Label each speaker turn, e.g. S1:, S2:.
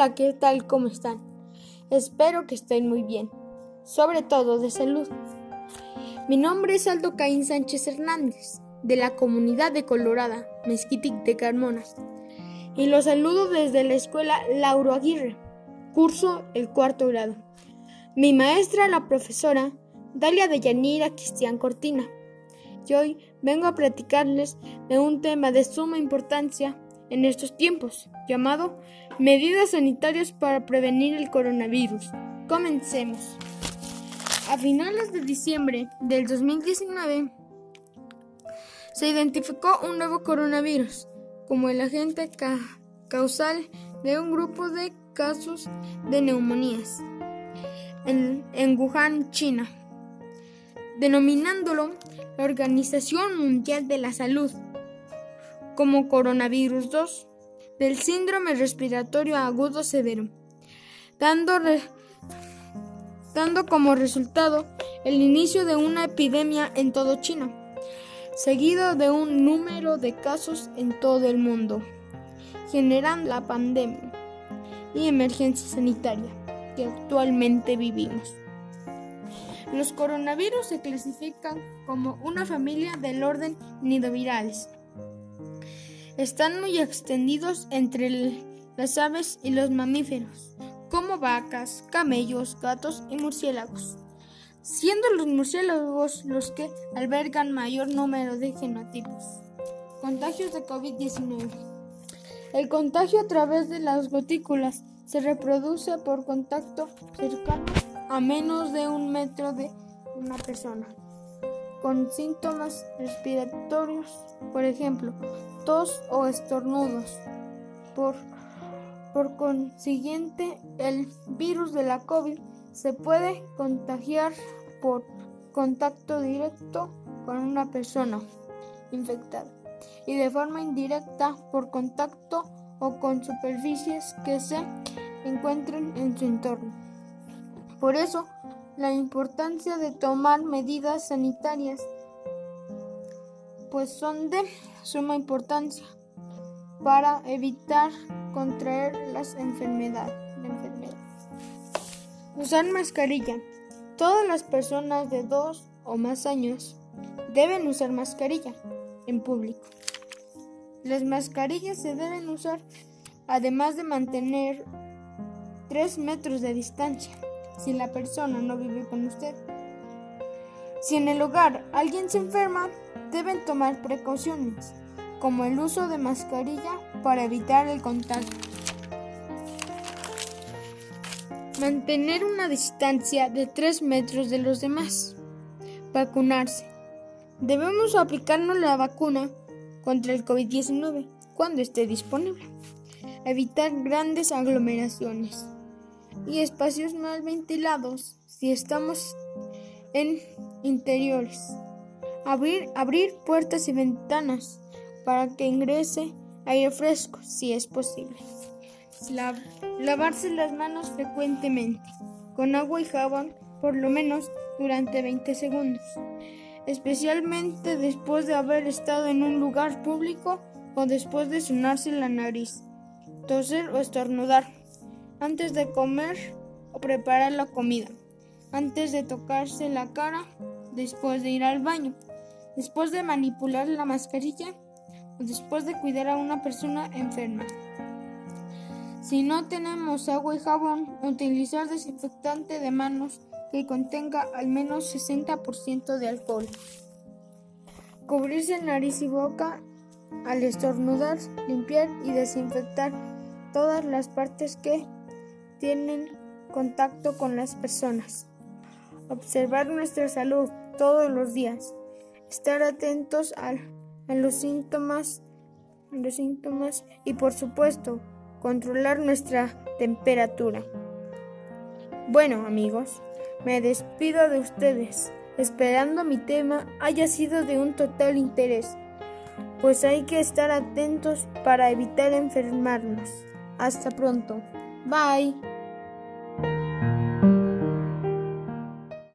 S1: Hola, ¿qué tal? ¿Cómo están? Espero que estén muy bien, sobre todo de salud. Mi nombre es Aldo Caín Sánchez Hernández, de la comunidad de Colorada, Mezquitic de Carmona, y los saludo desde la escuela Lauro Aguirre, curso el cuarto grado. Mi maestra, la profesora Dalia de Yanira Cristian Cortina, y hoy vengo a platicarles de un tema de suma importancia en estos tiempos, llamado Medidas sanitarias para prevenir el coronavirus. Comencemos. A finales de diciembre del 2019 se identificó un nuevo coronavirus como el agente causal de un grupo de casos de neumonías en, en Wuhan, China, denominándolo la Organización Mundial de la Salud como coronavirus 2 del síndrome respiratorio agudo severo, dando, dando como resultado el inicio de una epidemia en todo China, seguido de un número de casos en todo el mundo, generando la pandemia y emergencia sanitaria que actualmente vivimos. Los coronavirus se clasifican como una familia del orden nidovirales están muy extendidos entre las aves y los mamíferos, como vacas, camellos, gatos y murciélagos, siendo los murciélagos los que albergan mayor número de genotipos. Contagios de COVID-19. El contagio a través de las gotículas se reproduce por contacto cercano a menos de un metro de una persona con síntomas respiratorios, por ejemplo, tos o estornudos. Por, por consiguiente, el virus de la COVID se puede contagiar por contacto directo con una persona infectada y de forma indirecta por contacto o con superficies que se encuentren en su entorno. Por eso, la importancia de tomar medidas sanitarias, pues son de suma importancia para evitar contraer las enfermedades. Usar mascarilla. Todas las personas de dos o más años deben usar mascarilla en público. Las mascarillas se deben usar además de mantener 3 metros de distancia si la persona no vive con usted. Si en el hogar alguien se enferma, deben tomar precauciones, como el uso de mascarilla para evitar el contacto. Mantener una distancia de 3 metros de los demás. Vacunarse. Debemos aplicarnos la vacuna contra el COVID-19 cuando esté disponible. Evitar grandes aglomeraciones y espacios mal ventilados si estamos en interiores. Abrir, abrir puertas y ventanas para que ingrese aire fresco si es posible. lavarse las manos frecuentemente con agua y jabón por lo menos durante 20 segundos, especialmente después de haber estado en un lugar público o después de sonarse la nariz, toser o estornudar antes de comer o preparar la comida, antes de tocarse la cara, después de ir al baño, después de manipular la mascarilla o después de cuidar a una persona enferma. Si no tenemos agua y jabón, utilizar desinfectante de manos que contenga al menos 60% de alcohol. Cubrirse nariz y boca al estornudar, limpiar y desinfectar todas las partes que tienen contacto con las personas. Observar nuestra salud todos los días. Estar atentos a, los síntomas, los síntomas y por supuesto controlar nuestra temperatura. Bueno amigos, me despido de ustedes, esperando mi tema haya sido de un total interés, pues hay que estar atentos para evitar enfermarnos. Hasta pronto. Bye.